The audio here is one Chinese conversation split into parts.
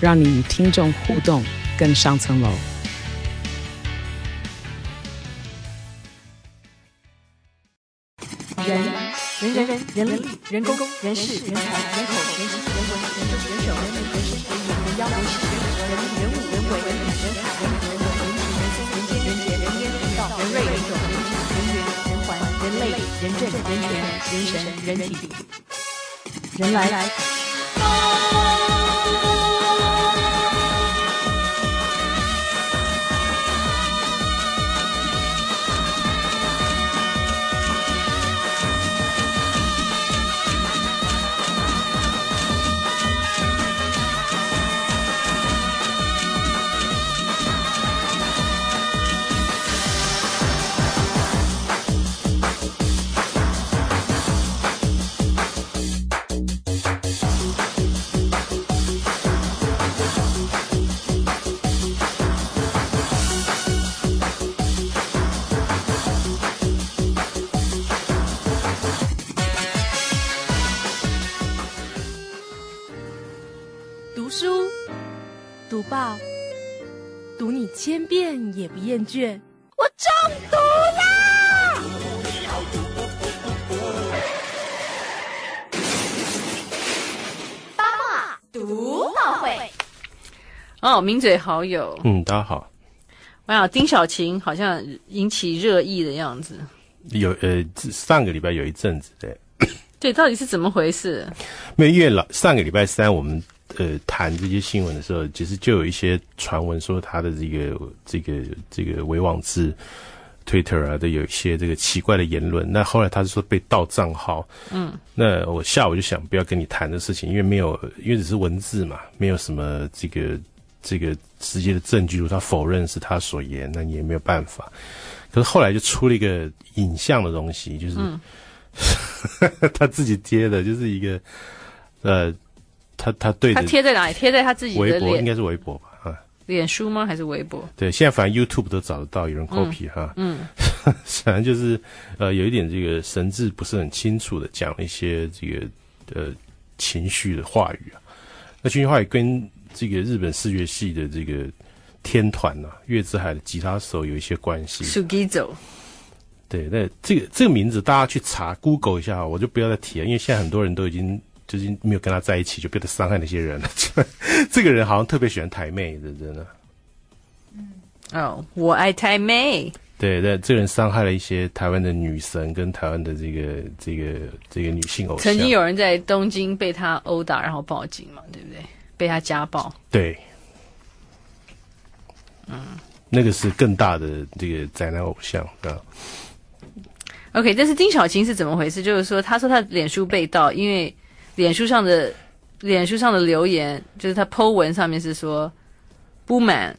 让你与听众互动更上层楼。人人人人人力人工人事人才人口人情人文人政人手人民人事人人妖人事人人物人为人理人海人人人情人性人间人杰人烟人道人瑞人种人质人缘人环人类人政人权人神人体人来报，读你千遍也不厌倦。我中毒啦！八卦读报会。哦，名嘴好友，嗯，大家好。哇，丁小琴好像引起热议的样子。有呃，上个礼拜有一阵子，对，对，到底是怎么回事？没有，因为老上个礼拜三我们呃谈这些新闻的时候，其实就有一些传闻说他的这个这个这个微网志 Twitter 啊，都有一些这个奇怪的言论。那后来他是说被盗账号，嗯，那我下午就想不要跟你谈的事情，因为没有，因为只是文字嘛，没有什么这个这个直接的证据，如他否认是他所言，那你也没有办法。可是后来就出了一个影像的东西，就是、嗯、他自己贴的，就是一个呃，他他对他贴在哪里？贴在他自己的微博，应该是微博吧？啊，脸书吗？还是微博？对，现在反正 YouTube 都找得到，有人 copy 哈。嗯，反正就是呃，有一点这个神志不是很清楚的讲了一些这个呃情绪的话语啊。那情绪话语跟这个日本视觉系的这个。天团呐、啊，月之海的吉他手有一些关系。Sugizo，对，那这个这个名字大家去查 Google 一下，我就不要再提了，因为现在很多人都已经就是没有跟他在一起，就不要伤害那些人了。这个人好像特别喜欢台妹的，真的。嗯，哦，我爱台妹。对，那这个人伤害了一些台湾的女神跟台湾的这个这个这个女性偶像。曾经有人在东京被他殴打，然后报警嘛，对不对？被他家暴。对。嗯，那个是更大的这个宅男偶像啊。OK，但是丁小琴是怎么回事？就是说，他说他脸书被盗，因为脸书上的脸书上的留言，就是他 po 文上面是说不满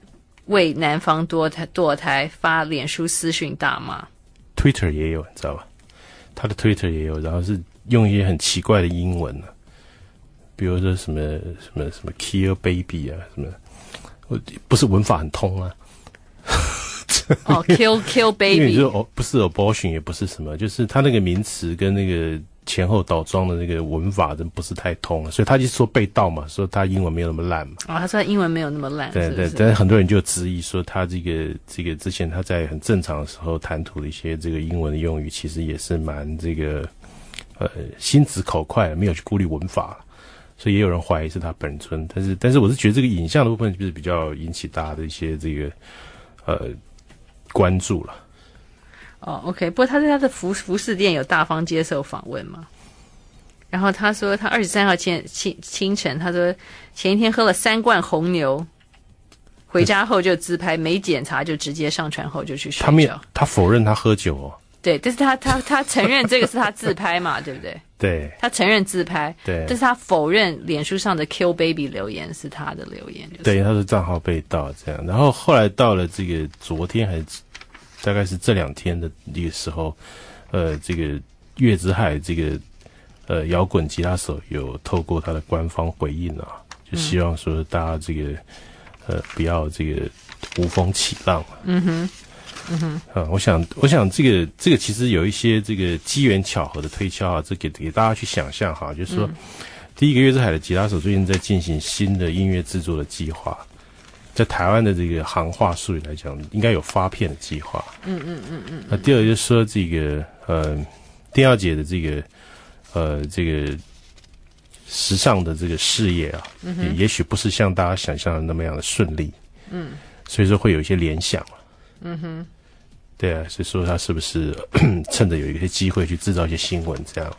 为男方堕胎堕胎发脸书私讯大骂。Twitter 也有，你知道吧？他的 Twitter 也有，然后是用一些很奇怪的英文呢、啊，比如说什么什么什么 Kill Baby 啊什么。我不是文法很通啊！哦、oh,，kill kill baby，因为就哦，不是 abortion，也不是什么，就是他那个名词跟那个前后倒装的那个文法真不是太通，所以他就说被盗嘛，说他英文没有那么烂嘛。哦，他说他英文没有那么烂。对对，但是很多人就质疑说他这个这个之前他在很正常的时候谈吐的一些这个英文的用语，其实也是蛮这个呃心直口快，没有去顾虑文法。所以也有人怀疑是他本尊，但是但是我是觉得这个影像的部分就是比较引起大家的一些这个呃关注了。哦，OK，不过他在他的服服饰店有大方接受访问吗？然后他说他二十三号前清清晨，他说前一天喝了三罐红牛，回家后就自拍，没检查就直接上传后就去睡觉。他没有，他否认他喝酒哦。对，但是他他他承认这个是他自拍嘛，对不对？对，他承认自拍，对，但是他否认脸书上的 “kill baby” 留言是他的留言，就是、对，他的账号被盗这样。然后后来到了这个昨天还是大概是这两天的那个时候，呃，这个月之海这个呃摇滚吉他手有透过他的官方回应啊，就希望说大家这个、嗯、呃不要这个无风起浪。嗯哼。嗯哼，啊，我想，我想这个这个其实有一些这个机缘巧合的推敲啊，这给给大家去想象哈，就是说，嗯、第一个月之海的吉他手最近在进行新的音乐制作的计划，在台湾的这个行话术语来讲，应该有发片的计划。嗯嗯嗯嗯。那第二就是说，这个呃，丁耀姐的这个呃这个时尚的这个事业啊，嗯、也也许不是像大家想象的那么样的顺利。嗯。所以说会有一些联想。嗯哼。对啊，所以说他是不是 趁着有一些机会去制造一些新闻，这样，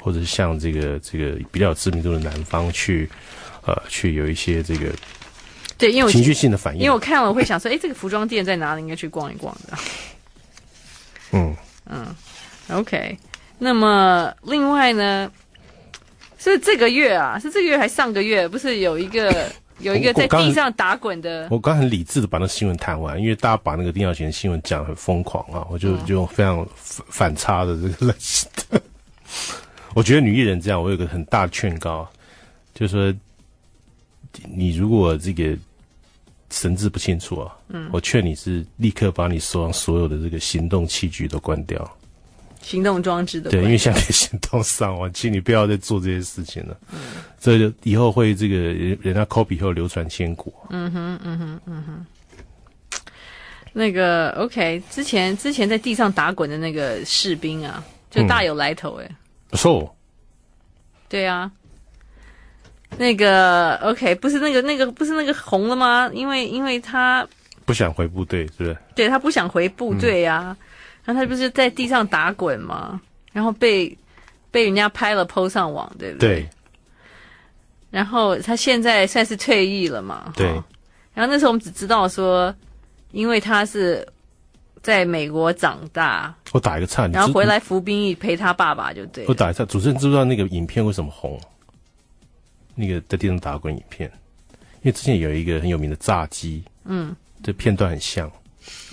或者是像这个这个比较有知名度的南方去，呃，去有一些这个，对，因为情绪性的反应。因为我看了我会想说，哎，这个服装店在哪里？应该去逛一逛的。嗯嗯，OK。那么另外呢，是这个月啊，是这个月还上个月，不是有一个。有一个在地上打滚的，我刚很理智的把那新闻谈完，因为大家把那个丁耀贤新闻讲得很疯狂啊，我就就非常反差的这个类型的。我觉得女艺人这样，我有个很大的劝告，就是说，你如果这个神志不清楚啊，嗯，我劝你是立刻把你手上所有的这个行动器具都关掉。行动装置的，对，因为现在行动上网，请你不要再做这些事情了。嗯，这就以后会这个人人家 copy 以后流传千古。嗯哼，嗯哼，嗯哼。那个 OK，之前之前在地上打滚的那个士兵啊，就大有来头哎。So，。对啊。那个 OK，不是那个那个不是那个红了吗？因为因为他不想回部队，是不是？对，他不想回部队呀、啊。嗯然后他不是在地上打滚吗？然后被被人家拍了 PO 上网，对不对？对。然后他现在算是退役了嘛？对。然后那时候我们只知道说，因为他是在美国长大，我打一个岔，然后回来服兵役陪他爸爸就对。我打一个岔，主持人知不知道那个影片为什么红？那个在地上打滚影片，因为之前有一个很有名的炸鸡，嗯，这片段很像。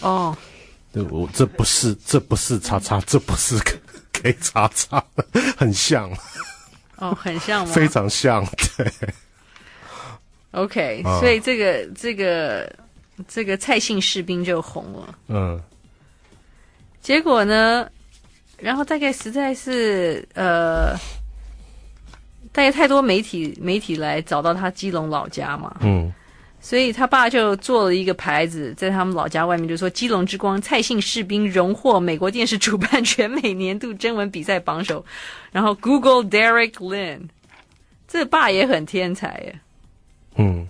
哦。我这不是，这不是叉叉，这不是 K 叉叉，很像。哦，很像吗？非常像，对。OK，、啊、所以这个这个这个蔡姓士兵就红了。嗯。结果呢？然后大概实在是呃，大概太多媒体媒体来找到他基隆老家嘛。嗯。所以他爸就做了一个牌子，在他们老家外面，就说“基隆之光”蔡姓士兵荣获美国电视主办全美年度征文比赛榜首，然后 Google Derek Lin，这爸也很天才耶。嗯。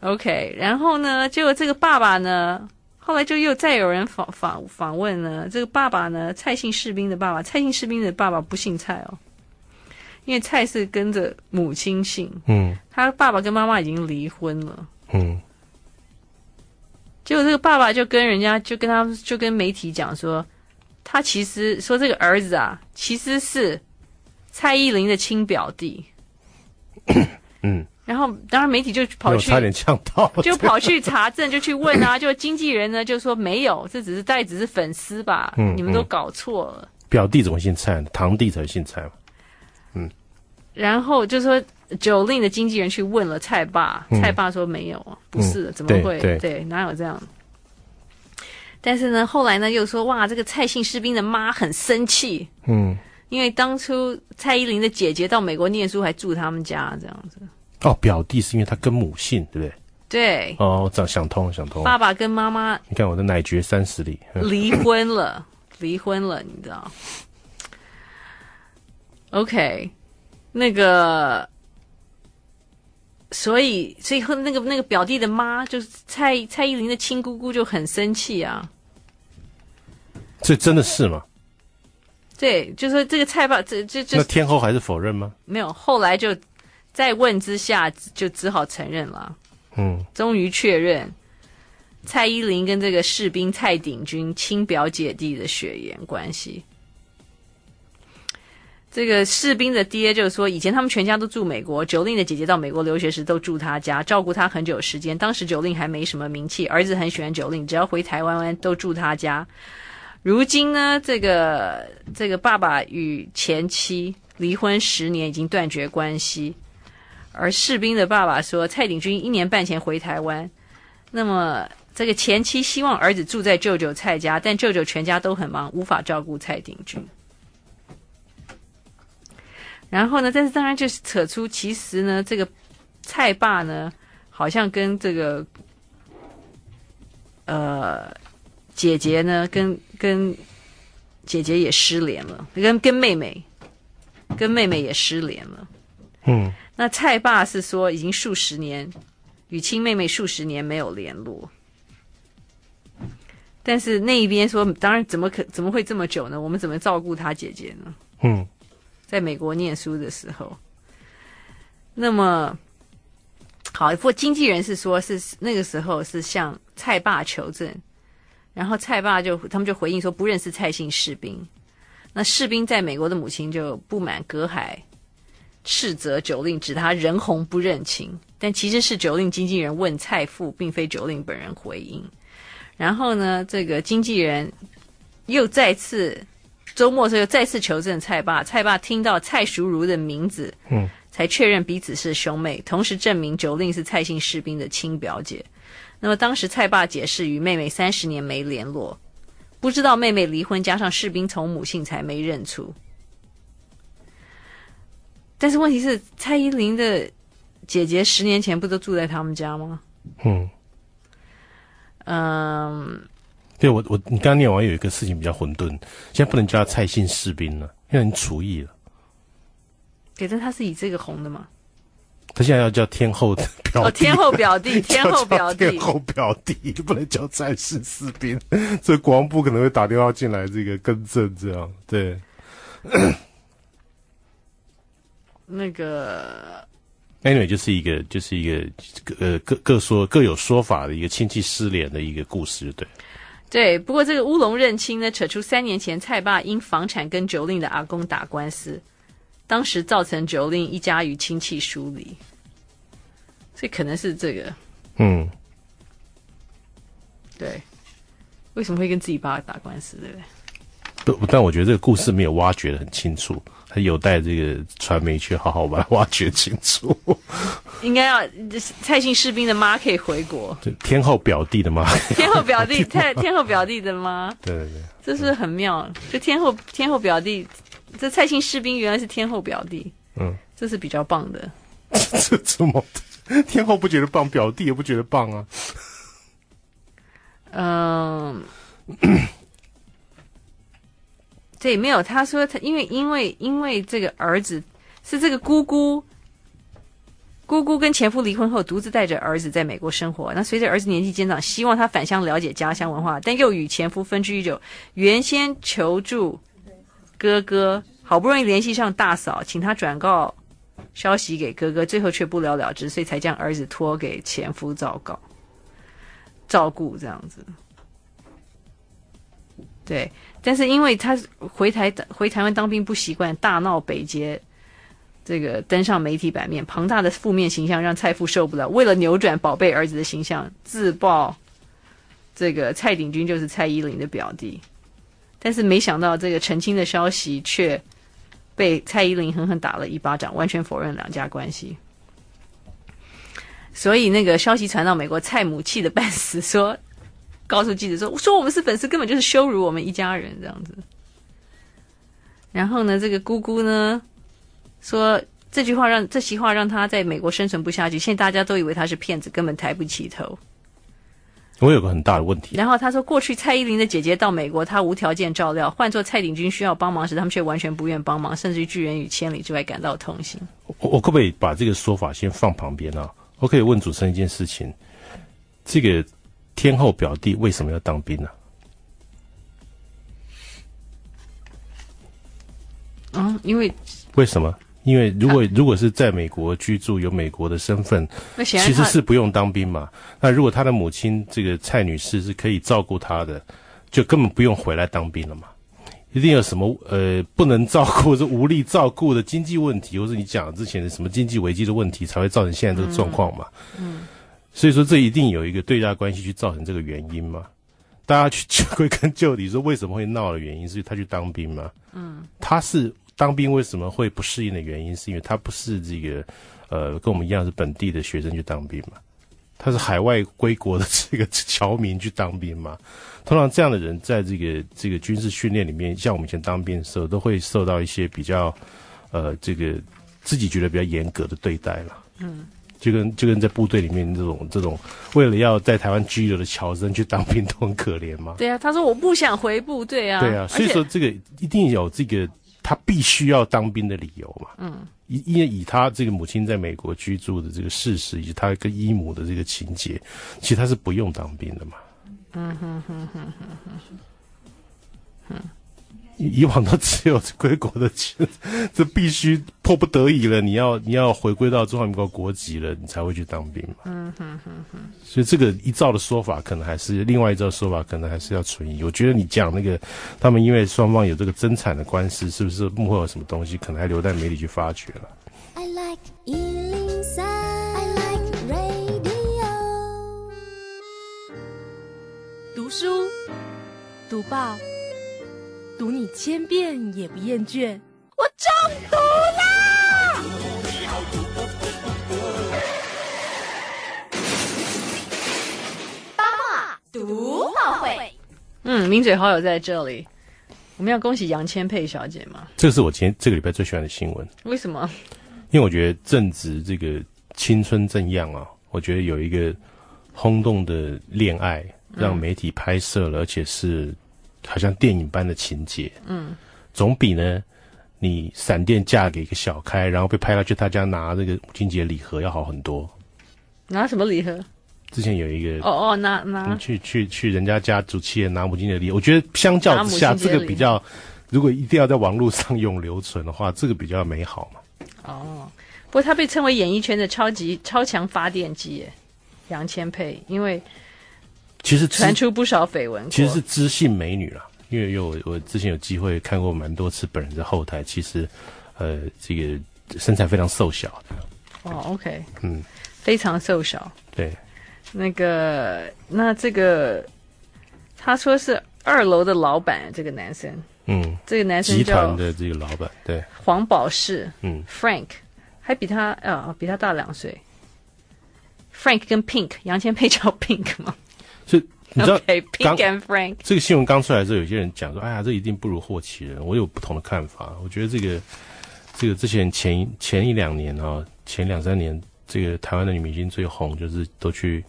OK，然后呢，结果这个爸爸呢，后来就又再有人访访访问呢，这个爸爸呢，蔡姓士兵的爸爸，蔡姓士兵的爸爸不姓蔡哦。因为蔡是跟着母亲姓，嗯，他爸爸跟妈妈已经离婚了，嗯，结果这个爸爸就跟人家就跟他就跟媒体讲说，他其实说这个儿子啊，其实是蔡依林的亲表弟，嗯，然后当然媒体就跑去差点呛到，就跑去查证，就去问啊，就经纪人呢就说没有，这只是大概只是粉丝吧，嗯，你们都搞错了，表弟怎么姓蔡？堂弟才姓蔡嘛。然后就说 Jolin 的经纪人去问了蔡爸，嗯、蔡爸说没有，不是，嗯、怎么会？对，对，哪有这样？但是呢，后来呢又说哇，这个蔡姓士兵的妈很生气，嗯，因为当初蔡依林的姐姐到美国念书，还住他们家这样子。哦，表弟是因为他跟母姓，对不对？对。哦，我想想通了，想通了。爸爸跟妈妈，你看我的奶绝三十里，离婚了，离婚了，你知道？OK。那个，所以，所以后那个那个表弟的妈，就是蔡蔡依林的亲姑姑，就很生气啊。这真的是吗？对，就说这个蔡爸，这这这，那天后还是否认吗？没有，后来就再问之下，就只好承认了。嗯，终于确认蔡依林跟这个士兵蔡鼎军亲表姐弟的血缘关系。这个士兵的爹就是说，以前他们全家都住美国。九令的姐姐到美国留学时都住他家，照顾他很久时间。当时九令还没什么名气，儿子很喜欢九令只要回台湾都住他家。如今呢，这个这个爸爸与前妻离婚十年，已经断绝关系。而士兵的爸爸说，蔡鼎军一年半前回台湾，那么这个前妻希望儿子住在舅舅蔡家，但舅舅全家都很忙，无法照顾蔡鼎军。然后呢，但是当然就是扯出，其实呢，这个蔡爸呢，好像跟这个呃姐姐呢，跟跟姐姐也失联了，跟跟妹妹，跟妹妹也失联了。嗯，那蔡爸是说，已经数十年与亲妹妹数十年没有联络，但是那一边说，当然怎么可怎么会这么久呢？我们怎么照顾他姐姐呢？嗯。在美国念书的时候，那么好，不过经纪人是说，是那个时候是向蔡爸求证，然后蔡爸就他们就回应说不认识蔡姓士兵。那士兵在美国的母亲就不满隔海斥责九令指他人红不认亲，但其实是九令经纪人问蔡父，并非九令本人回应。然后呢，这个经纪人又再次。周末的时候又再次求证蔡爸，蔡爸听到蔡淑如的名字，嗯，才确认彼此是兄妹，同时证明 Jolin 是蔡姓士兵的亲表姐。那么当时蔡爸解释，与妹妹三十年没联络，不知道妹妹离婚，加上士兵从母姓才没认出。但是问题是，蔡依林的姐姐十年前不都住在他们家吗？嗯，嗯。对，我我你刚刚念完有一个事情比较混沌，现在不能叫他蔡姓士兵了，因为你厨艺了。对，但他是以这个红的吗？他现在要叫天后表弟哦，天后表弟，天后表弟，天后表弟，不能叫蔡姓士兵。所以国防部可能会打电话进来，这个更正这样。对，那个，anyway 就是一个就是一个呃各各说各有说法的一个亲戚失联的一个故事，对。对，不过这个乌龙认亲呢，扯出三年前蔡爸因房产跟 Jolin 的阿公打官司，当时造成 Jolin 一家与亲戚疏离，所以可能是这个。嗯，对，为什么会跟自己爸打官司，对不对？不，但我觉得这个故事没有挖掘的很清楚。还有待这个传媒去好好把它挖掘清楚。应该要蔡姓士兵的妈可以回国。天后表弟的妈。天后表弟，蔡天后表弟的妈。对对对，这是很妙。就天后天后表弟，这蔡姓士兵原来是天后表弟。嗯，这是比较棒的。这怎么？天后不觉得棒，表弟也不觉得棒啊？嗯。对，没有。他说他因为因为因为这个儿子是这个姑姑，姑姑跟前夫离婚后，独自带着儿子在美国生活。那随着儿子年纪渐长，希望他返乡了解家乡文化，但又与前夫分居已久。原先求助哥哥，好不容易联系上大嫂，请他转告消息给哥哥，最后却不了了之，所以才将儿子托给前夫照顾照顾这样子。对。但是因为他回台回台湾当兵不习惯，大闹北捷，这个登上媒体版面，庞大的负面形象让蔡父受不了。为了扭转宝贝儿子的形象，自曝这个蔡鼎钧就是蔡依林的表弟。但是没想到这个澄清的消息却被蔡依林狠狠打了一巴掌，完全否认两家关系。所以那个消息传到美国，蔡母气得半死，说。告诉记者说：“说我们是粉丝，根本就是羞辱我们一家人这样子。”然后呢，这个姑姑呢说这句话让这席话让他在美国生存不下去。现在大家都以为他是骗子，根本抬不起头。我有个很大的问题。然后他说，过去蔡依林的姐姐到美国，他无条件照料；换做蔡鼎军需要帮忙时，他们却完全不愿帮忙，甚至于拒人于千里之外，感到痛心。我我可不可以把这个说法先放旁边啊？我可以问主持人一件事情，这个。天后表弟为什么要当兵呢？啊？嗯，因为为什么？因为如果如果是在美国居住，有美国的身份，其实是不用当兵嘛。那如果他的母亲这个蔡女士是可以照顾他的，就根本不用回来当兵了嘛。一定有什么呃不能照顾或者无力照顾的经济问题，或者你讲之前的什么经济危机的问题，才会造成现在这个状况嘛。嗯，所以说这一定有一个对价关系去造成这个原因嘛。大家去归根究底说为什么会闹的原因，是他去当兵嘛。嗯，他是当兵为什么会不适应的原因，是因为他不是这个呃跟我们一样是本地的学生去当兵嘛。他是海外归国的这个侨民去当兵嘛？通常这样的人在这个这个军事训练里面，像我们以前当兵的时候，都会受到一些比较，呃，这个自己觉得比较严格的对待了。嗯，就跟就跟在部队里面这种这种，为了要在台湾居留的侨生去当兵都很可怜嘛。对啊，他说我不想回部队啊。对啊，所以说这个一定有这个他必须要当兵的理由嘛。嗯。因因为以他这个母亲在美国居住的这个事实，以及他跟姨母的这个情节，其实他是不用当兵的嘛。嗯哼哼哼哼哼。嗯。以往都只有 归国的钱，这必须迫不得已了，你要你要回归到中华民国国籍了，你才会去当兵嘛。嗯哼哼哼。所以这个一照的说法，可能还是另外一照说法，可能还是要存疑。我觉得你讲那个，他们因为双方有这个争产的官司，是不是幕后有什么东西，可能还留在媒体去发掘了。I like 103, I like radio。读书，读报。读你千遍也不厌倦，我中毒啦！八卦读报会，嗯，名嘴好友在这里，我们要恭喜杨千霈小姐吗？这个是我今天这个礼拜最喜欢的新闻。为什么？因为我觉得正值这个青春正样啊，我觉得有一个轰动的恋爱让媒体拍摄了，嗯、而且是。好像电影般的情节，嗯，总比呢，你闪电嫁给一个小开，然后被派到去他家拿这个母亲节礼盒要好很多。拿什么礼盒？之前有一个哦哦，拿拿去去去人家家煮企业拿母亲节礼，我觉得相较之下，这个比较，如果一定要在网络上用留存的话，这个比较美好嘛。哦，不过他被称为演艺圈的超级超强发电机耶，杨千霈，因为。其实传出不少绯闻，其实是知性美女啦。因为有我之前有机会看过蛮多次本人的后台，其实，呃，这个身材非常瘦小的。哦，OK，嗯，非常瘦小。对，那个，那这个，他说是二楼的老板，这个男生，嗯，这个男生集团的这个老板，对，黄宝士，嗯，Frank，还比他啊，比他大两岁。Frank 跟 Pink，杨千霈叫 Pink 吗？是，你知道，okay, Pink and Frank 这个新闻刚出来的时候，有些人讲说：“哎呀，这一定不如霍启人。”我有不同的看法。我觉得这个，这个之前前前一两年啊，前两三年，这个台湾的女明星最红，就是都去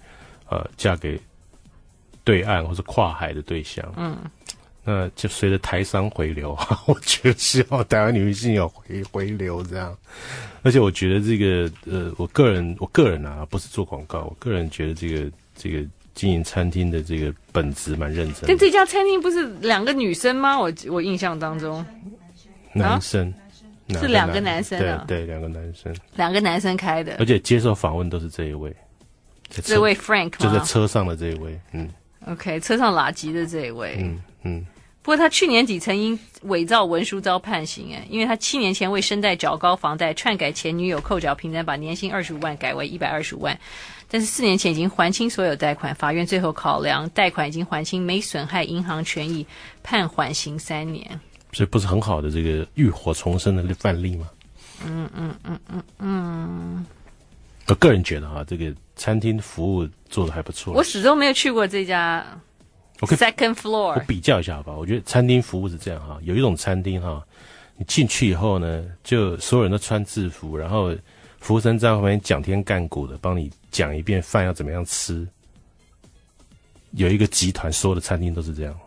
呃嫁给对岸或是跨海的对象。嗯，那就随着台商回流，我觉得希望台湾女明星有回回流这样。而且我觉得这个呃，我个人我个人啊，不是做广告，我个人觉得这个这个。经营餐厅的这个本职蛮认真的。但这家餐厅不是两个女生吗？我我印象当中，男生，是两个男生啊，对对，两个男生，两个男生开的，而且接受访问都是这一位，这位 Frank 就在车上的这一位，嗯，OK，车上拉吉的这一位，嗯嗯。不过他去年底曾因伪造文书遭判刑，哎，因为他七年前为身贷缴高房贷，篡改前女友扣缴凭单，把年薪二十五万改为一百二十五万。但是四年前已经还清所有贷款，法院最后考量贷款已经还清，没损害银行权益，判缓刑三年。所以不是很好的这个浴火重生的范例吗？嗯嗯嗯嗯嗯。我个人觉得哈，这个餐厅服务做的还不错。我始终没有去过这家。Second floor，我比较一下好吧。我觉得餐厅服务是这样哈，有一种餐厅哈，你进去以后呢，就所有人都穿制服，然后。服务生在旁边讲天干股的，帮你讲一遍饭要怎么样吃。有一个集团，所有的餐厅都是这样。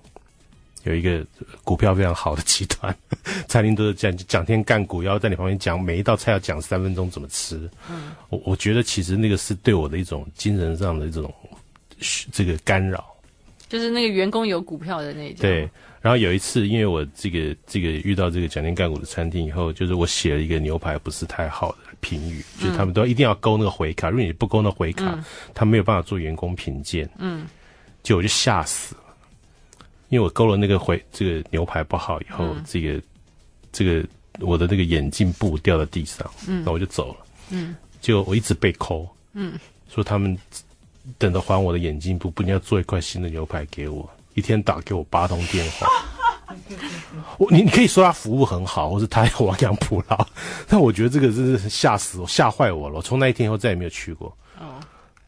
有一个股票非常好的集团，餐厅都是这样讲天干古，要在你旁边讲每一道菜要讲三分钟怎么吃。嗯，我我觉得其实那个是对我的一种精神上的一种这个干扰。就是那个员工有股票的那家。对，然后有一次，因为我这个这个遇到这个奖金干股的餐厅以后，就是我写了一个牛排不是太好的评语，嗯、就是他们都一定要勾那个回卡，如果你不勾那回卡，嗯、他没有办法做员工评鉴。嗯，就我就吓死了，因为我勾了那个回这个牛排不好以后，嗯、这个这个我的那个眼镜布掉在地上，嗯，那我就走了。嗯，就我一直被抠。嗯，说他们等着还我的眼镜布，不一定要做一块新的牛排给我。一天打给我八通电话，我你你可以说他服务很好，或是他有亡羊补牢，但我觉得这个真是吓死我，吓坏我了。我从那一天以后再也没有去过。哦，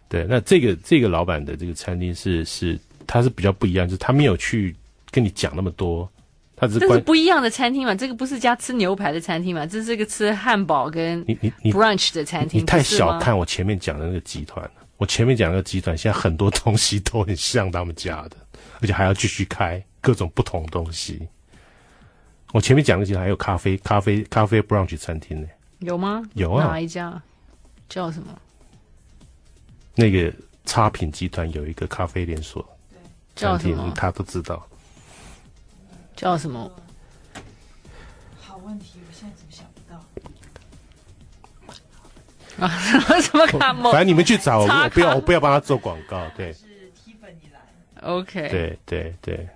对，那这个这个老板的这个餐厅是是，他是比较不一样，就是他没有去跟你讲那么多，他只是。这是不一样的餐厅嘛？这个不是家吃牛排的餐厅嘛？这是个吃汉堡跟你你你 brunch 的餐厅。你太小看我前面讲的那个集团了。我前面讲那个集团，现在很多东西都很像他们家的。而且还要继续开各种不同东西。我前面讲的集团还有咖啡、咖啡、咖啡 brunch 餐厅呢。有吗？有啊。哪一家？叫什么？那个差品集团有一个咖啡连锁餐厅，他都知道。叫什么？好问题，不到？啊，什么卡？反正你们去找我，我不要，我不要帮他做广告。对。是 OK，对对对，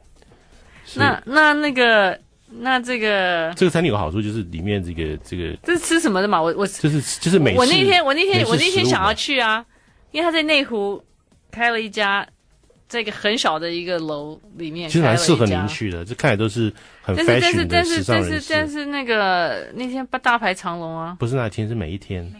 那那那个那这个这个餐厅有个好处就是里面这个这个这是吃什么的嘛？我我就是就是美。我那天我那天我那天想要去啊，因为他在内湖开了一家这个很小的一个楼里面，其实蛮适合您去的，这看起来都是很人士。但是但是但是但是那个那天八大排长龙啊？不是那天，是每一天。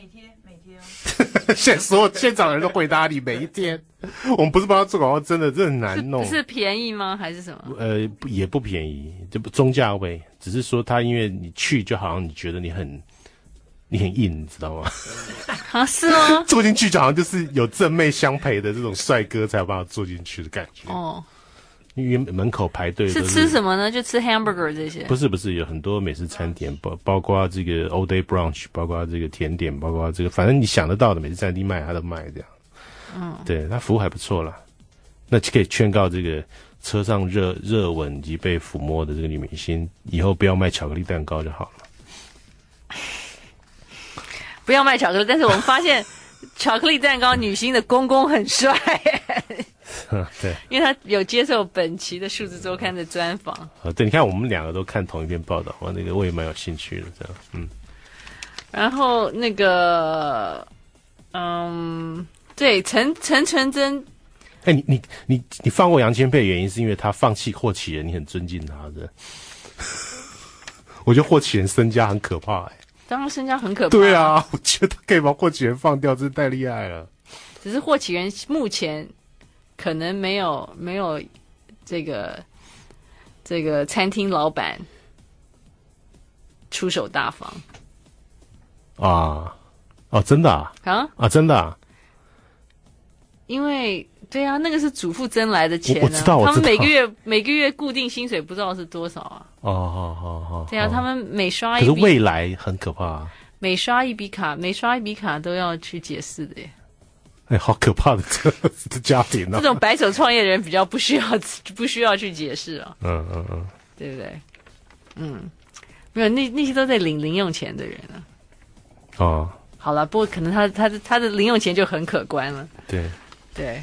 现在所有现场的人都回答你每一天，我们不是帮他做广告，真的，这很难弄。是，是便宜吗？还是什么？呃，也不便宜，就不中价位。只是说他因为你去，就好像你觉得你很你很硬，你知道吗？啊，是吗？坐进去就好像就是有正妹相陪的这种帅哥才有办法坐进去的感觉。哦。因为门口排队是吃什么呢？就吃 hamburger 这些？不是不是，有很多美式餐点，包包括这个 all day brunch，包括这个甜点，包括这个，反正你想得到的美式餐厅卖，他都卖这样。嗯，对，他服务还不错啦。那就可以劝告这个车上热热吻以及被抚摸的这个女明星，以后不要卖巧克力蛋糕就好了。不要卖巧克力，但是我们发现巧克力蛋糕女星的公公很帅。嗯，对，因为他有接受本期的数字周刊的专访。啊，对，你看我们两个都看同一篇报道，我那个我也蛮有兴趣的，这样，嗯。然后那个，嗯，对，陈陈纯真，哎，你你你你放过杨千霈的原因是因为他放弃霍启仁，你很尊敬他的。我觉得霍启仁身家很可怕，哎，当然身家很可怕。对啊，我觉得他可以把霍启仁放掉，真是太厉害了。只是霍启仁目前。可能没有没有这个这个餐厅老板出手大方。啊哦，真的啊？啊？啊真的啊，因为对啊，那个是祖父挣来的钱啊，我知道，我知道，他们每个月每个月固定薪水不知道是多少啊。哦哦哦哦，对啊，他们每刷一笔，可是未来很可怕啊，每刷一笔卡，每刷一笔卡都要去解释的耶。哎，好可怕的这这家庭啊！这种白手创业的人比较不需要不需要去解释啊。嗯嗯嗯，对不对？嗯，没有那那些都在领零用钱的人啊。哦，好了，不过可能他他的他的零用钱就很可观了。对对，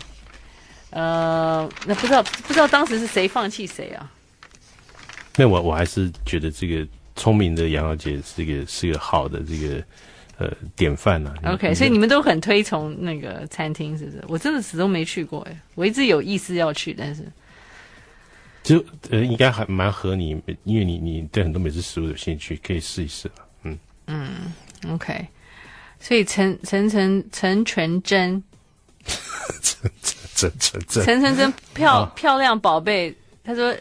呃，那不知道不知道当时是谁放弃谁啊？那我我还是觉得这个聪明的杨小姐是一个是个好的这个。呃，典范呐、啊。OK，所以你们都很推崇那个餐厅，是不是？我真的始终没去过，哎，我一直有意思要去，但是就呃，应该还蛮合你，因为你你对很多美食食物有兴趣，可以试一试。嗯嗯，OK，所以陈陈陈陈全真，陈陈陈陈真，陈漂漂亮宝贝，他说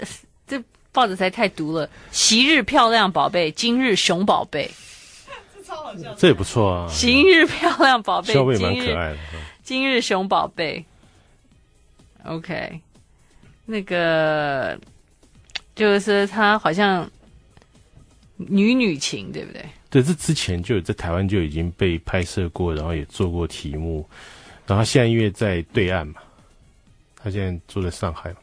这报纸才太毒了，昔日漂亮宝贝，今日熊宝贝。这也不错啊！今日漂亮宝贝，稍微蛮可爱的。今日熊宝贝，OK，那个就是他好像女女情，对不对？对，这之前就有在台湾就已经被拍摄过，然后也做过题目。然后现在因为在对岸嘛，他现在住在上海嘛，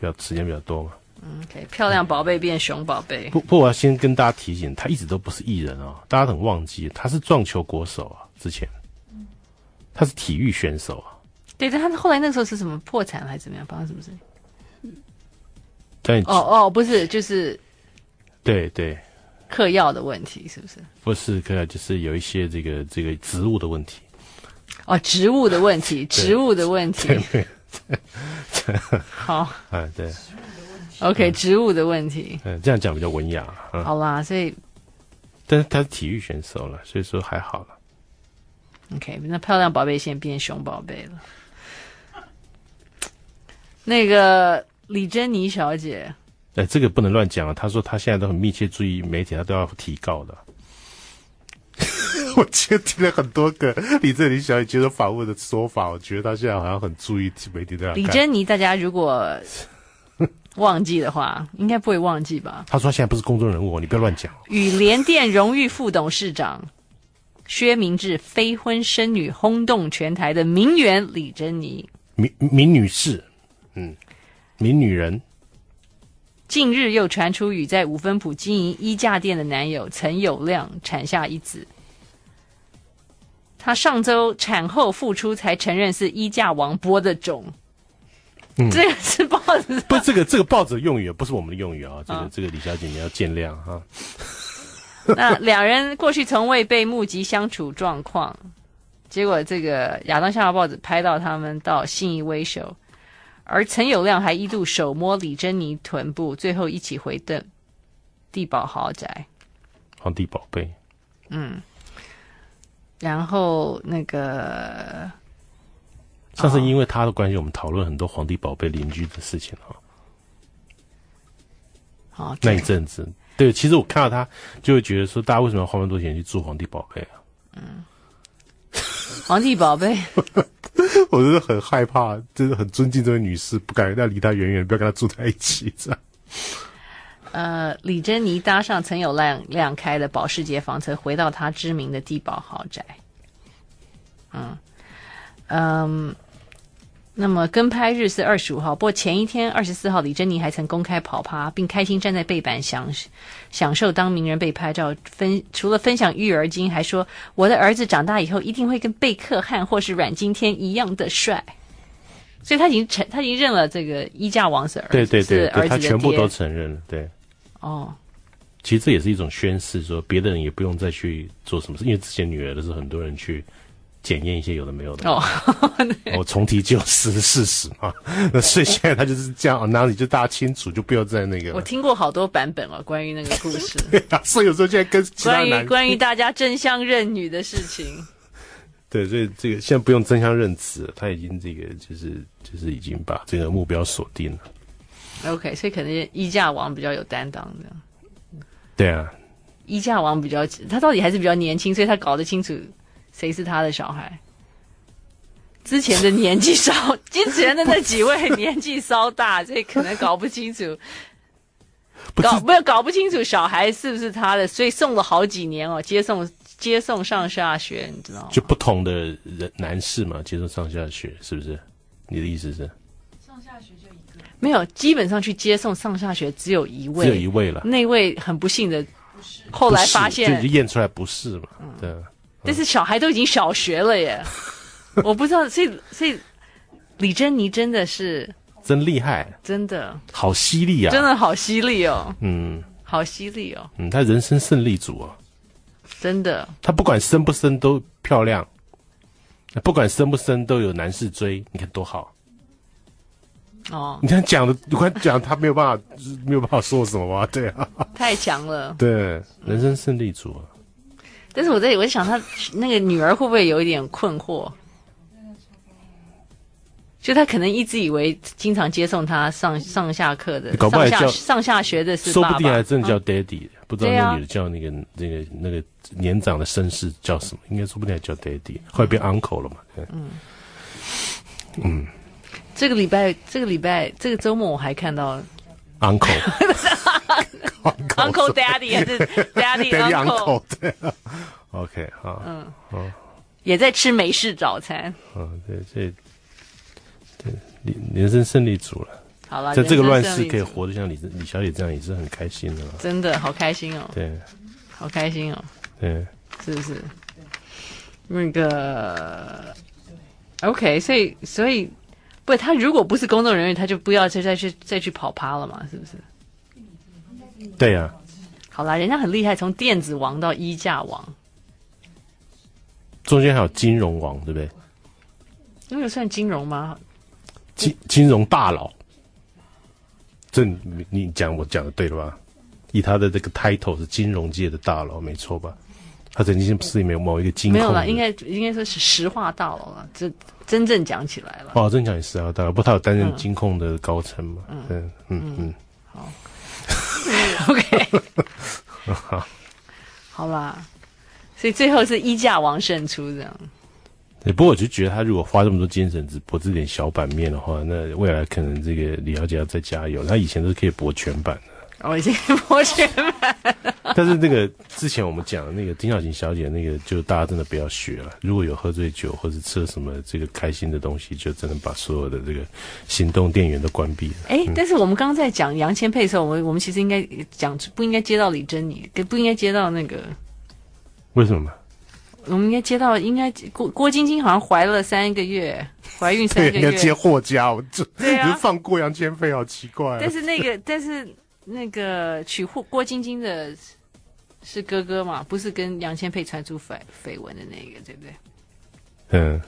比较时间比较多嘛，嗯，OK，漂亮宝贝变熊宝贝。不不，我要先跟大家提醒，他一直都不是艺人哦，大家很忘记，他是撞球国手啊，之前，他是体育选手啊。对，但他后来那个时候是什么破产还是怎么样？发生什么事？但哦哦，不是，就是对对，嗑药的问题是不是？不是嗑药，就是有一些这个这个植物的问题。哦，植物的问题，植物的问题。好，哎，对。OK，植物的问题。嗯，这样讲比较文雅。嗯，好啦，所以，但是他是体育选手了，所以说还好了。OK，那漂亮宝贝现在变熊宝贝了。那个李珍妮小姐，哎，这个不能乱讲啊！她说她现在都很密切注意媒体，她都要提告的。我今天听了很多个李珍妮小姐接受访问的说法，我觉得她现在好像很注意媒体的。李珍妮，大家如果。忘记的话，应该不会忘记吧？他说他现在不是公众人物，你不要乱讲。与联电荣誉副董事长薛明志非婚生女，轰动全台的名媛李珍妮，名名女士，嗯，名女人。近日又传出与在五分埔经营衣架店的男友陈友亮产下一子。他上周产后复出，才承认是衣架王播的种。嗯、这个是报纸，不是这个这个报纸用语，不是我们的用语啊。这个、哦、这个李小姐你要见谅哈。那两人过去从未被目击相处状况，结果这个亚当夏娃报纸拍到他们到信义威秀，而陈友谅还一度手摸李珍妮臀部，最后一起回邓地宝豪宅。皇帝宝贝。嗯。然后那个。上次因为他的关系，我们讨论很多皇帝宝贝邻居的事情哈。好，那一阵子，对，其实我看到他，就会觉得说，大家为什么要花那么多钱去住皇帝宝贝啊？嗯，皇帝宝贝，我真的很害怕，真的很尊敬这位女士，不敢要离她远远，不要跟她住在一起，这样。呃，李珍妮搭上陈友谅亮开的保时捷房车，回到她知名的地堡豪宅。嗯，嗯。那么跟拍日是二十五号，不过前一天二十四号，李珍妮还曾公开跑趴，并开心站在背板享享受当名人被拍照。分除了分享育儿经，还说我的儿子长大以后一定会跟贝克汉或是阮经天一样的帅。所以他已经承，他已经认了这个衣架王是儿子，对对对，是儿子的爹，他全部都承认了。对，哦，其实这也是一种宣誓，说别的人也不用再去做什么事，因为之前女儿的时候很多人去。检验一些有的没有的哦，我重提旧事事实嘛。那所以现在他就是这样，哪里就大家清楚，就不要再那个。我听过好多版本哦，关于那个故事。对啊，所以有时候现在跟关于关于大家争相认女的事情。对，所以这个现在不用争相认词了，他已经这个就是就是已经把这个目标锁定了。OK，所以可能衣架王比较有担当的。对啊，衣架王比较他到底还是比较年轻，所以他搞得清楚。谁是他的小孩？之前的年纪稍，之前的那几位年纪稍大，所以可能搞不清楚，搞不要搞不清楚小孩是不是他的，所以送了好几年哦，接送接送上下学，你知道吗？就不同的人男士嘛，接送上下学，是不是？你的意思是？上下学就一个？没有，基本上去接送上下学只有一位，只有一位了。那位很不幸的，后来发现就验出来不是嘛？嗯、对。但是小孩都已经小学了耶，我不知道，所以所以李珍妮真的是真厉害，真的。好犀利啊，真的好犀利哦，嗯，好犀利哦，嗯，他人生胜利组啊，真的，他不管生不生都漂亮，不管生不生都有男士追，你看多好。哦，你看讲的，你看讲他没有办法，没有办法说什么啊？对啊，太强了，对，人生胜利组啊。但是我在我在想，他那个女儿会不会有一点困惑？就他可能一直以为经常接送他上上下课的，搞不好叫上下上下学的是爸爸，说不定还真的叫 daddy，、嗯、不知道那女的叫那个、啊、那个那个年长的绅士叫什么？应该说不定还叫 daddy，后来变 uncle 了嘛？嗯嗯，这个礼拜这个礼拜这个周末我还看到 uncle。Uncle Daddy 还是 Daddy Uncle？对，OK 好，嗯，哦，也在吃美式早餐。嗯，对，这对人生胜利组了。好了，在这个乱世可以活得像李李小姐这样，也是很开心的嘛。真的好开心哦，对好开心哦，对，是不是？那个，OK，所以所以不，他如果不是工作人员，他就不要再再去再去跑趴了嘛，是不是？对呀、啊，好啦，人家很厉害，从电子王到衣架王，中间还有金融王，对不对？那个算金融吗？金金融大佬，这你你讲我讲的对了吧？以他的这个 title 是金融界的大佬，没错吧？他曾经是没有某一个金没有了，应该应该说是石化大佬了，这真正讲起来了。哦，真讲也是啊，大佬，不，他有担任金控的高层嘛？嗯嗯嗯嗯，好，OK，好，好吧，所以最后是衣架王胜出这样。对，不过我就觉得他如果花这么多精神只博这点小版面的话，那未来可能这个李小姐要再加油。他以前都是可以博全版的。我已经摸全版，但是那个之前我们讲的那个丁小琴小姐，那个就大家真的不要学了。如果有喝醉酒或者吃了什么这个开心的东西，就真的把所有的这个行动电源都关闭了。哎、欸，但是我们刚刚在讲杨千霈的时候，我们我们其实应该讲不应该接到李珍妮，不应该接到那个为什么？我们应该接到应该郭郭晶晶好像怀了三个月，怀孕三个月，应该接霍家，我这放过杨千霈好奇怪、啊。但是那个但是。那个娶霍郭晶晶的是哥哥嘛？不是跟杨千霈传出绯绯闻的那个，对不对？嗯，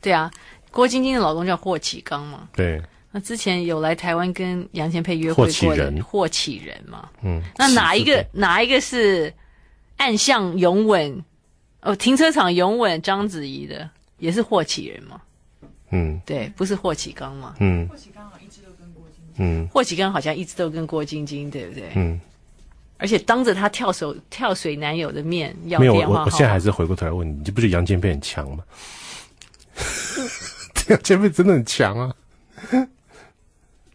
对啊，郭晶晶的老公叫霍启刚嘛。对。那之前有来台湾跟杨千霈约会过的霍启仁嘛？嗯。那哪一个哪一个是暗巷拥吻？哦，停车场拥吻章子怡的也是霍启仁嘛？嗯，对，不是霍启刚嘛？嗯。嗯，霍启刚好像一直都跟郭晶晶，对不对？嗯，而且当着她跳手跳水男友的面要没有我，我现在还是回过头来问你，你不觉得杨千霈很强吗？杨千霈真的很强啊！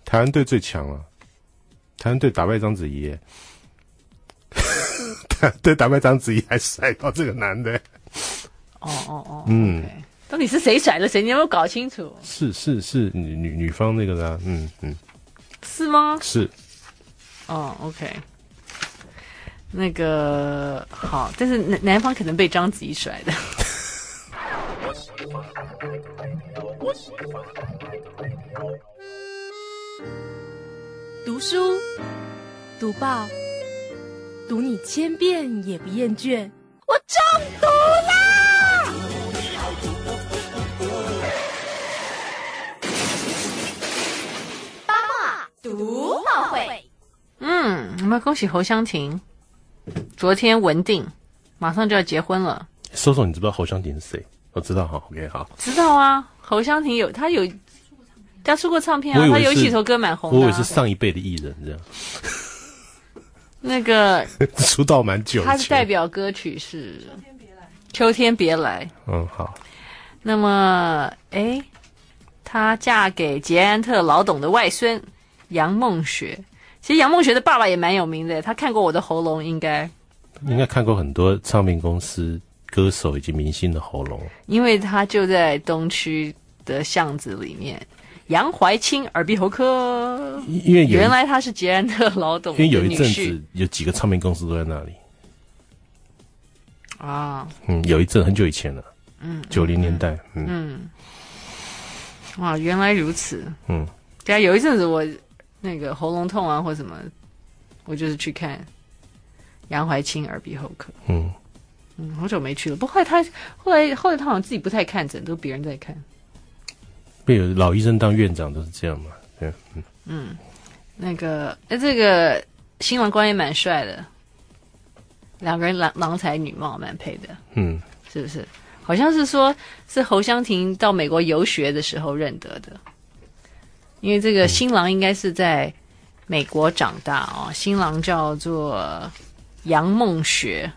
台湾队最强了，台湾队打败章子怡，台湾队打败章子怡还甩到这个男的。哦哦哦，嗯，okay. 到底是谁甩了谁？你有没有搞清楚？是是是女女女方那个的，嗯嗯。是吗？是，哦、oh,，OK，那个好，但是男男方可能被章子怡甩的。读书，读报，读你千遍也不厌倦。我中毒啦！嗯，我们恭喜侯湘婷，昨天稳定，马上就要结婚了。搜搜，你知不知道侯湘婷是谁？我知道哈，OK，好，知道啊。侯湘婷有，她有，她出过唱片啊，她有几首歌蛮红的、啊。我以为是上一辈的艺人这样。那个 出道蛮久，她的代表歌曲是《秋天别来》。秋天别来。嗯，好。那么，哎，她嫁给捷安特老董的外孙。杨梦雪，其实杨梦雪的爸爸也蛮有名的，他看过我的喉咙，应该。应该看过很多唱片公司歌手以及明星的喉咙，因为他就在东区的巷子里面。杨怀清耳鼻喉科，因为原来他是捷安特老董，因为有一阵子有几个唱片公司都在那里。啊，嗯，有一阵很久以前了，嗯，九零年代，嗯，嗯，哇，原来如此，嗯，对啊，有一阵子我。那个喉咙痛啊，或什么，我就是去看杨怀清耳鼻喉科。嗯嗯，好久没去了。不过后来他后来后来他好像自己不太看诊，都别人在看。被有老医生当院长都是这样嘛？对，嗯嗯，那个哎，这个新郎官也蛮帅的，两个人郎郎才女貌，蛮配的。嗯，是不是？好像是说，是侯湘婷到美国游学的时候认得的。因为这个新郎应该是在美国长大哦，嗯、新郎叫做杨梦雪，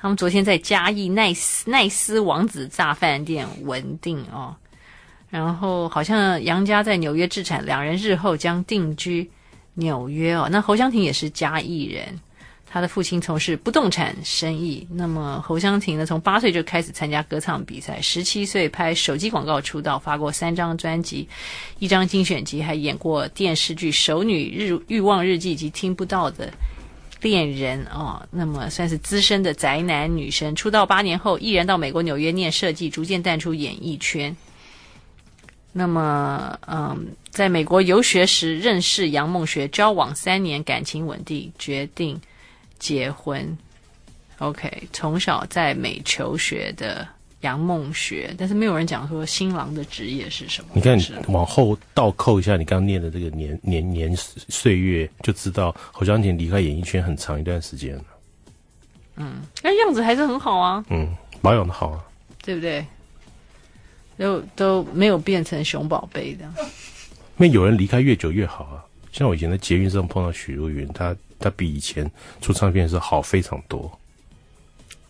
他们昨天在嘉义奈斯奈斯王子炸饭店稳定哦，然后好像杨家在纽约置产，两人日后将定居纽约哦。那侯湘婷也是嘉义人，他的父亲从事不动产生意。那么侯湘婷呢，从八岁就开始参加歌唱比赛，十七岁拍手机广告出道，发过三张专辑，一张精选集，还演过电视剧《熟女日欲望日记》以及《听不到的恋人》哦。那么算是资深的宅男女生。出道八年后，毅然到美国纽约念设计，逐渐淡出演艺圈。那么，嗯，在美国游学时认识杨梦学，交往三年，感情稳定，决定。结婚，OK。从小在美求学的杨梦学，但是没有人讲说新郎的职业是什么。你看，往后倒扣一下，你刚念的这个年年年岁月，就知道侯湘婷离开演艺圈很长一段时间了。嗯，那样子还是很好啊。嗯，保养的好啊，对不对？都都没有变成熊宝贝的。那有人离开越久越好啊。像我以前在捷运上碰到许茹芸，她她比以前出唱片的时候好非常多。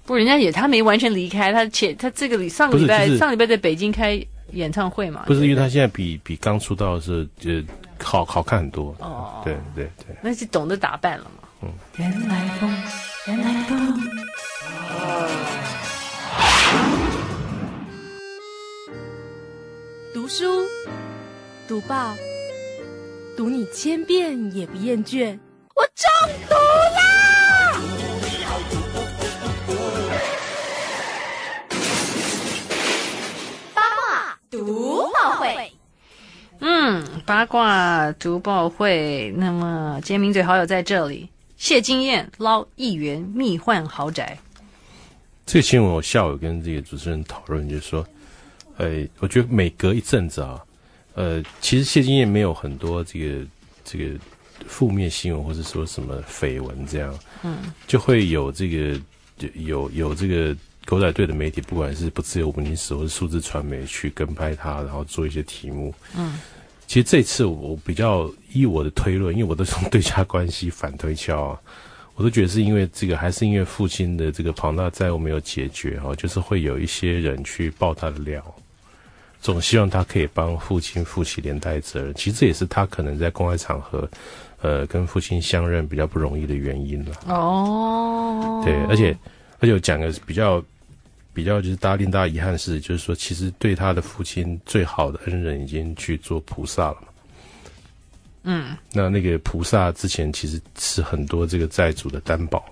不，人家也他没完全离开，他前他这个礼上个礼拜、就是、上礼拜在北京开演唱会嘛。不是，因为他现在比比刚出道的时候就好好看很多。哦，对对对，那是懂得打扮了嘛。嗯。原来风，原来风。读书，读报。读你千遍也不厌倦，我中毒啦！八卦读报会，嗯，八卦读报会。那么，今天名嘴好友在这里，谢金燕捞议员密换豪宅。这个新闻我下午跟这个主持人讨论，就是说，呃，我觉得每隔一阵子啊。呃，其实谢金燕没有很多这个这个负面新闻，或者说什么绯闻这样，嗯，就会有这个有有这个狗仔队的媒体，不管是不自由文明史或是数字传媒去跟拍他，然后做一些题目，嗯，其实这次我比较依我的推论，因为我都从对家关系反推敲啊，我都觉得是因为这个，还是因为父亲的这个庞大债务没有解决哈，就是会有一些人去爆他的料。总希望他可以帮父亲负起连带责任，其实这也是他可能在公开场合，呃，跟父亲相认比较不容易的原因了。哦，对，而且而且我讲个比较比较就是大家令大家遗憾的是，就是说其实对他的父亲最好的恩人已经去做菩萨了嘛。嗯，那那个菩萨之前其实是很多这个债主的担保。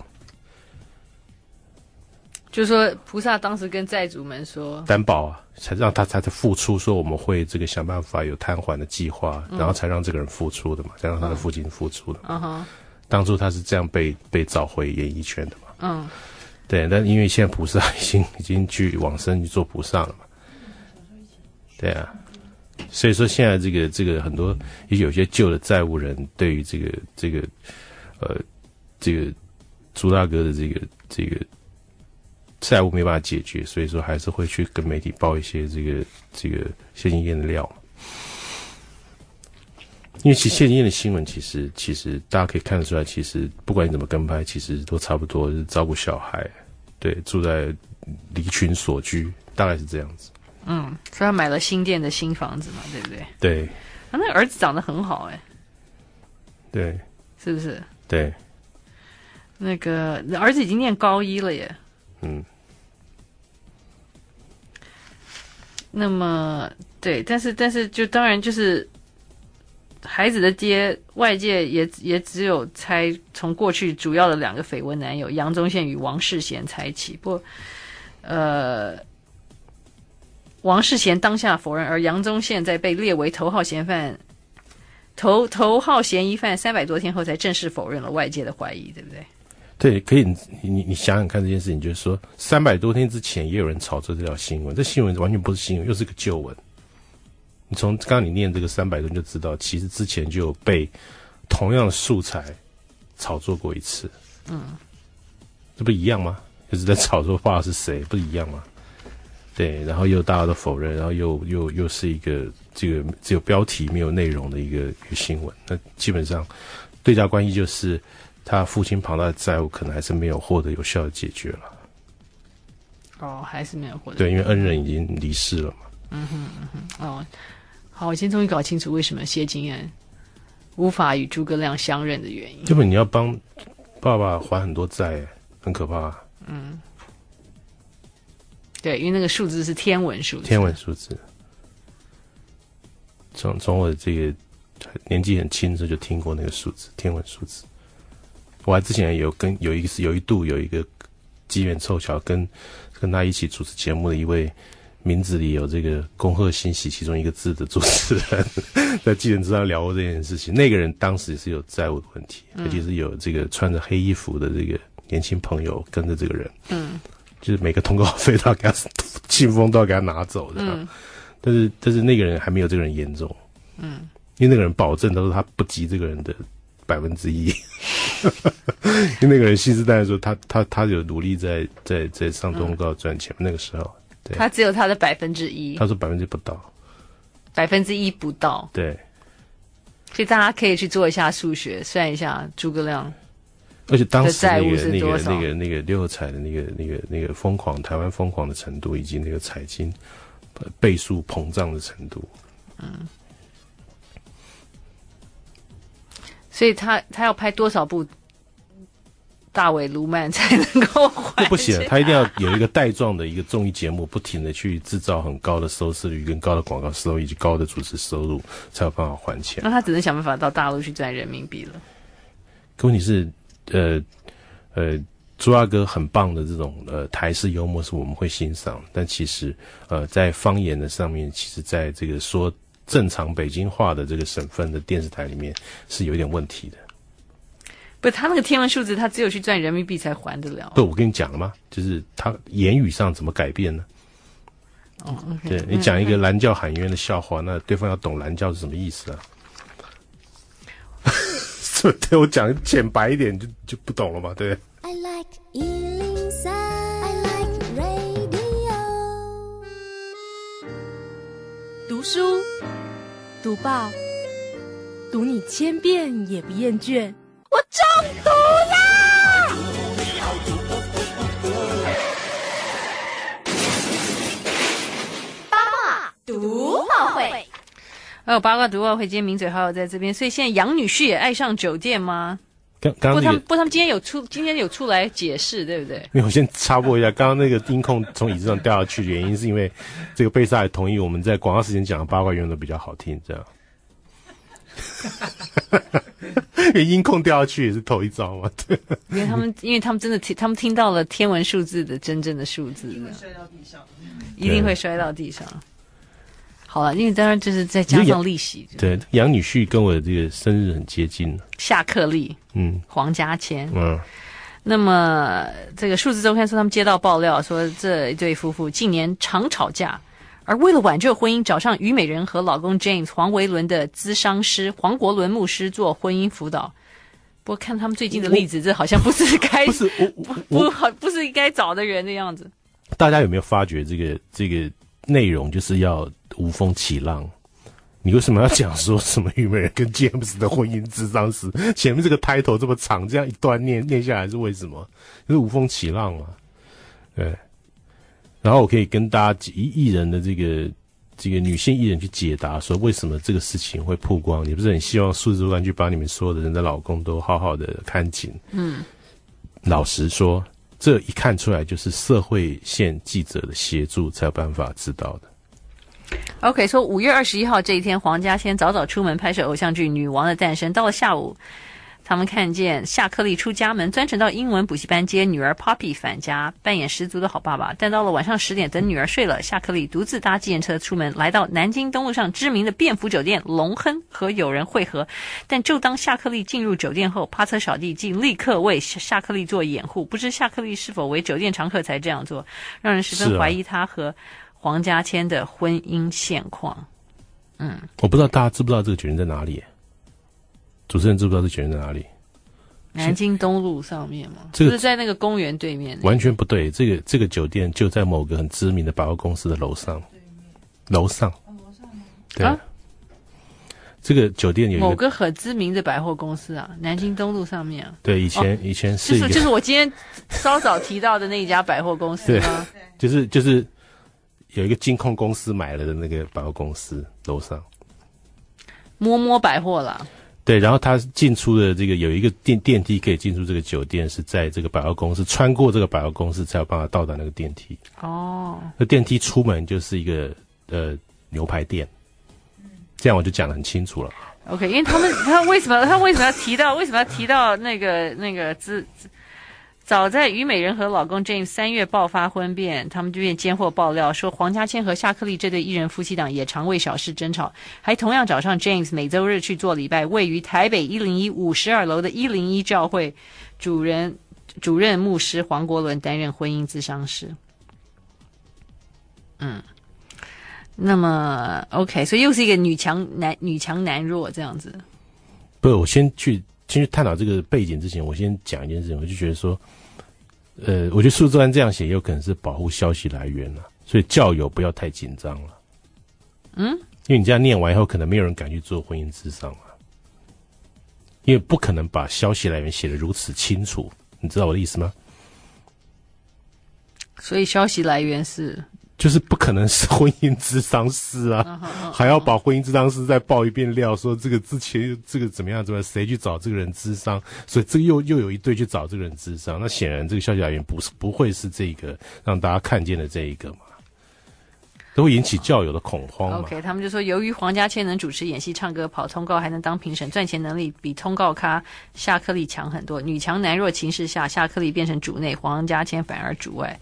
就是说，菩萨当时跟债主们说，担保啊，才让他才付出，说我们会这个想办法有摊还的计划，嗯，然后才让这个人付出的嘛，才让他的父亲付出的。嗯哼，当初他是这样被被找回演艺圈的嘛。嗯，对，但因为现在菩萨已经已经去往生去做菩萨了嘛。对啊，所以说现在这个这个很多也有些旧的债务人对于这个这个呃这个朱大哥的这个这个。债务没办法解决，所以说还是会去跟媒体报一些这个这个谢金燕的料。因为其实谢金燕的新闻，其实其实大家可以看得出来，其实不管你怎么跟拍，其实都差不多是照顾小孩，对，住在离群所居，大概是这样子。嗯，所以他买了新店的新房子嘛，对不对？对。他、啊、那个儿子长得很好，哎。对。是不是？对。那个儿子已经念高一了耶。嗯，那么对，但是但是就当然就是孩子的爹，外界也也只有猜从过去主要的两个绯闻男友杨宗宪与王世贤猜起，不呃，王世贤当下否认，而杨宗宪在被列为头号嫌犯、头头号嫌疑犯三百多天后才正式否认了外界的怀疑，对不对？对，可以，你你想想看这件事情，就是说三百多天之前也有人炒作这条新闻，这新闻完全不是新闻，又是个旧闻。你从刚你念这个三百多就知道，其实之前就有被同样的素材炒作过一次。嗯，这不一样吗？就是在炒作爸是谁，不一样吗？对，然后又大家都否认，然后又又又是一个这个只有标题没有内容的一个一个新闻，那基本上对价关系就是。他父亲庞大的债务可能还是没有获得有效的解决了。哦，还是没有获得。对，因为恩人已经离世了嘛。嗯哼嗯哼。哦，好，我今天终于搞清楚为什么谢金燕无法与诸葛亮相认的原因。根本你要帮爸爸还很多债，很可怕。嗯，对，因为那个数字是天文数字，天文数字。从从我这个年纪很轻的时候就听过那个数字，天文数字。我还之前有跟有一次有一度有一个机缘凑巧跟跟他一起主持节目的一位名字里有这个恭贺新喜其中一个字的主持人，在记者之上聊过这件事情。那个人当时是有债务的问题，而且是有这个穿着黑衣服的这个年轻朋友跟着这个人，嗯，就是每个通告费都要给他 信封都要给他拿走的。嗯，但是但是那个人还没有这个人严重，嗯，因为那个人保证都是他不及这个人的。百分之一，因 为那个人信誓旦旦说他他他有努力在在在上通告赚钱，嗯、那个时候，对，他只有他的百分之一，他说百分之不到，百分之一不到，对，所以大家可以去做一下数学，算一下诸葛亮，而且当时那个那个那个那个六合彩的那个那个那个疯狂台湾疯狂的程度，以及那个彩金倍数膨胀的程度，嗯。所以他他要拍多少部大卫卢曼才能够还？不行，他一定要有一个带状的一个综艺节目，不停的去制造很高的收视率、跟高的广告收入以及高的主持收入，才有办法还钱。那他只能想办法到大陆去赚人民币了。可问题是，呃呃，朱阿哥很棒的这种呃台式幽默是我们会欣赏，但其实呃在方言的上面，其实在这个说。正常北京话的这个省份的电视台里面是有点问题的。不，他那个天文数字，他只有去赚人民币才还得了。对，我跟你讲了吗？就是他言语上怎么改变呢？哦，okay, 对，你讲一个蓝教喊冤的笑话，嗯，那对方要懂蓝教是什么意思啊？对，我讲浅白一点就就不懂了嘛，对。I like 读书，读报，读你千遍也不厌倦。我中毒啦！八卦读报会，还有八卦读报会，今天名嘴好友在这边，所以现在杨女士也爱上酒店吗？刚刚、那个、不，他们不，他们今天有出，今天有出来解释，对不对？没有，我先插播一下，刚刚那个音控从椅子上掉下去的原因，是因为这个贝萨也同意我们在广告时间讲的八卦永远都比较好听，这样。因为音控掉下去也是头一遭嘛，对。因为他们，因为他们真的听，他们听到了天文数字的真正的数字，一定会摔到地上，一定会摔到地上。好了，因为当然就是再加上利息。对，杨女婿跟我的这个生日很接近。夏克立，嗯，黄家千，嗯。那么这个数字周刊说，他们接到爆料说，这一对夫妇近年常吵架，而为了挽救婚姻，找上虞美人和老公 James 黄维伦的咨商师黄国伦牧师做婚姻辅导。不过看他们最近的例子，这好像不是该不是我 不不好不是应该找的人的样子。大家有没有发觉这个这个内容就是要？无风起浪，你为什么要讲说什么虞美人跟 James 的婚姻智商师？前面这个 title 这么长，这样一段念念下来是为什么？就是无风起浪嘛。对，然后我可以跟大家以艺人的这个这个女性艺人去解答，说为什么这个事情会曝光？你不是很希望数字周刊去把你们所有的人的老公都好好的看紧？嗯，老实说，这一看出来就是社会线记者的协助才有办法知道的。OK，说五月二十一号这一天，黄家千早早出门拍摄偶像剧《女王的诞生》。到了下午，他们看见夏克立出家门，专程到英文补习班接女儿 Poppy 返家，扮演十足的好爸爸。但到了晚上十点，等女儿睡了，夏克立独自搭计程车出门，来到南京东路上知名的便服酒店龙亨和友人会合。但就当夏克立进入酒店后，趴车小弟竟立刻为夏克立做掩护，不知夏克立是否为酒店常客才这样做，让人十分怀疑他和。黄家千的婚姻现况，嗯，我不知道大家知不知道这个酒店在哪里？主持人知不知道这个酒店在哪里？南京东路上面吗？这个是在那个公园对面。完全不对，这个这个酒店就在某个很知名的百货公司的楼上，楼上，楼上对、啊，这个酒店有某个很知名的百货公司啊，南京东路上面啊。对，以前、哦、以前是就是就是我今天稍早提到的那一家百货公司吗？就是就是。有一个金控公司买了的那个百货公司楼上，摸摸百货啦。对，然后他进出的这个有一个电电梯可以进出这个酒店，是在这个百货公司，穿过这个百货公司才有办法到达那个电梯。哦，那电梯出门就是一个呃牛排店，这样我就讲得很清楚了。OK，因为他们他为什么他为什么要提到为什么要提到那个那个资？早在于美人和老公 James 三月爆发婚变，他们就便间或爆料说，黄家千和夏克立这对艺人夫妻档也常为小事争吵，还同样找上 James 每周日去做礼拜，位于台北一零一五十二楼的一零一教会主人主任牧师黄国伦担任婚姻咨商师。嗯，那么 OK，所以又是一个女强男女强男弱这样子。不是，我先去先去探讨这个背景之前，我先讲一件事情，我就觉得说。呃，我觉得数字安这样写，有可能是保护消息来源了，所以教友不要太紧张了。嗯，因为你这样念完以后，可能没有人敢去做婚姻咨商了，因为不可能把消息来源写的如此清楚，你知道我的意思吗？所以消息来源是。就是不可能是婚姻咨商师啊，还要把婚姻咨商师再爆一遍料，说这个之前这个怎么样怎么样，谁去找这个人咨商，所以这个又又有一对去找这个人咨商，那显然这个消息来源不是不会是这个让大家看见的这一个嘛。都引起教友的恐慌。OK，他们就说，由于黄家千能主持、演戏、唱歌、跑通告，还能当评审，赚钱能力比通告咖夏克立强很多。女强男弱情势下，夏克立变成主内，黄家千反而主外。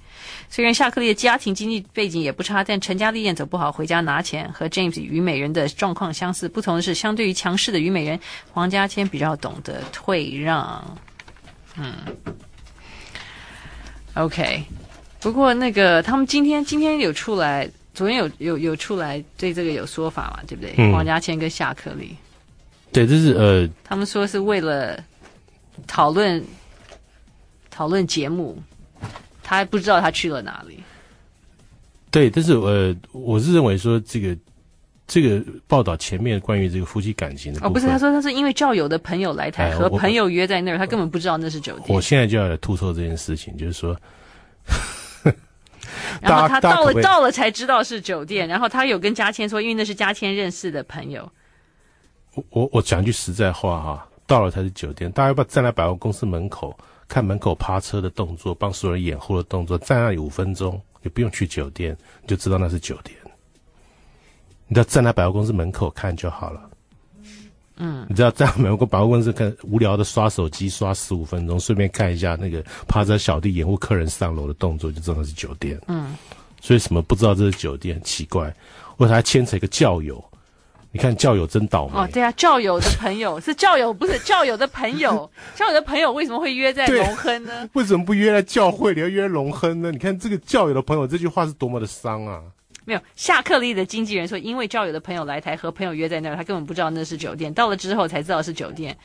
虽然夏克立的家庭经济背景也不差，但成家立业走不好，回家拿钱，和 James 虞美人的状况相似。不同的是，相对于强势的虞美人，黄家千比较懂得退让。嗯，OK。不过那个他们今天今天有出来。昨天有有有出来对这个有说法嘛？对不对？嗯、黄家千跟夏克立，对，这是呃，他们说是为了讨论讨论节目，他还不知道他去了哪里。对，但是呃，我是认为说这个这个报道前面关于这个夫妻感情的哦，不是，他说他是因为教友的朋友来台，和朋友约在那儿，他根本不知道那是酒店。我现在就要来吐槽这件事情，就是说。然后他到了，到了才知道是酒店。然后他有跟家谦说，因为那是家谦认识的朋友。我我我讲句实在话哈，到了才是酒店。大家要不要站在百货公司门口看门口趴车的动作，帮所有人掩护的动作，站那里五分钟，也不用去酒店，你就知道那是酒店。你只要站在百货公司门口看就好了。嗯，你知道在美国百货公司看无聊的刷手机刷十五分钟，顺便看一下那个趴在小弟掩护客人上楼的动作，就知道那是酒店。嗯，所以什么不知道这是酒店很奇怪，为啥还牵扯一个教友？你看教友真倒霉哦。对啊，教友的朋友 是教友，不是教友的朋友。教友的朋友为什么会约在龙亨呢？为什么不约在教会你，要约龙亨呢？你看这个教友的朋友这句话是多么的伤啊！没有，夏克立的经纪人说，因为教友的朋友来台，和朋友约在那儿，他根本不知道那是酒店。到了之后才知道是酒店。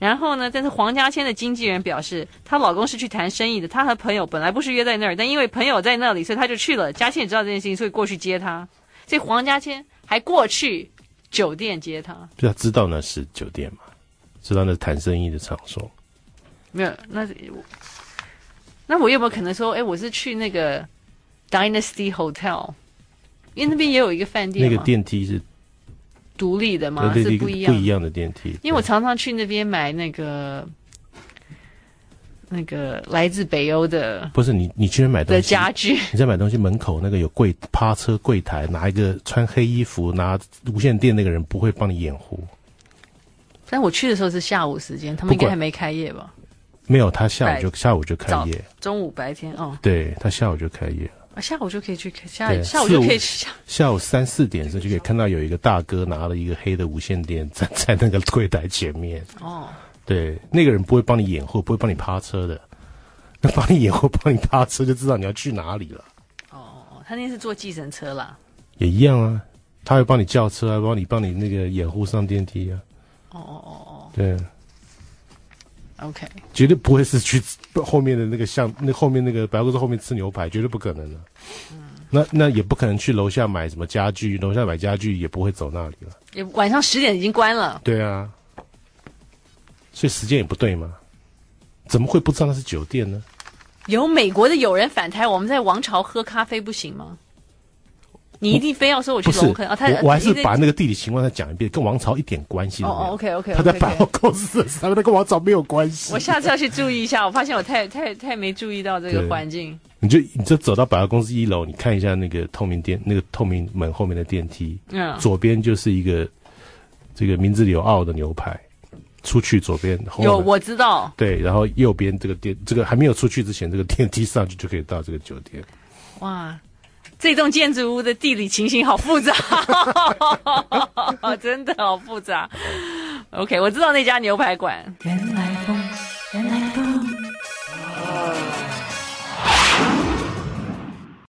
然后呢，但是黄家千的经纪人表示，她老公是去谈生意的，她和朋友本来不是约在那儿，但因为朋友在那里，所以他就去了。家千也知道这件事情，所以过去接他。所以黄家千还过去酒店接他。对啊，知道那是酒店嘛？知道那是谈生意的场所。没有，那那我有没有可能说，哎，我是去那个 Dynasty Hotel？因为那边也有一个饭店，那个电梯是独立的吗？是不一样不一样的电梯。因为我常常去那边买那个那个来自北欧的，不是你，你居然买东西的家具。你在买东西门口那个有柜趴车柜台，拿一个穿黑衣服拿无线电那个人不会帮你掩护。但我去的时候是下午时间，他们应该还没开业吧？没有，他下午就下午就开业，中午白天哦。对，他下午就开业。啊，下午就可以去看，下下午就可以去下。下午三四点的时候就可以看到有一个大哥拿了一个黑的无线电站在那个柜台前面。哦，对，那个人不会帮你掩护，不会帮你趴车的。那帮你掩护，帮你趴车，就知道你要去哪里了。哦，他那是坐计程车啦。也一样啊，他会帮你叫车啊，帮你帮你那个掩护上电梯啊。哦哦哦哦。对。OK，绝对不会是去后面的那个像那后面那个百货公司后面吃牛排，绝对不可能的。嗯，那那也不可能去楼下买什么家具，楼下买家具也不会走那里了。也晚上十点已经关了。对啊，所以时间也不对嘛，怎么会不知道那是酒店呢？有美国的友人反台，我们在王朝喝咖啡不行吗？你一定非要说我去，龙坑啊？他我我还是把那个地理情况再讲一遍，跟王朝一点关系都没有。哦，OK OK，他在百货公司的时候，那跟王朝没有关系。我下次要去注意一下，我发现我太太太没注意到这个环境。你就你就走到百货公司一楼，你看一下那个透明电那个透明门后面的电梯，嗯，左边就是一个这个名字里有奥的牛排，出去左边有我知道，对，然后右边这个电这个还没有出去之前，这个电梯上去就可以到这个酒店。哇，这栋建筑物的地理情形好复杂，真的好复杂。OK，我知道那家牛排馆。原来风，原来。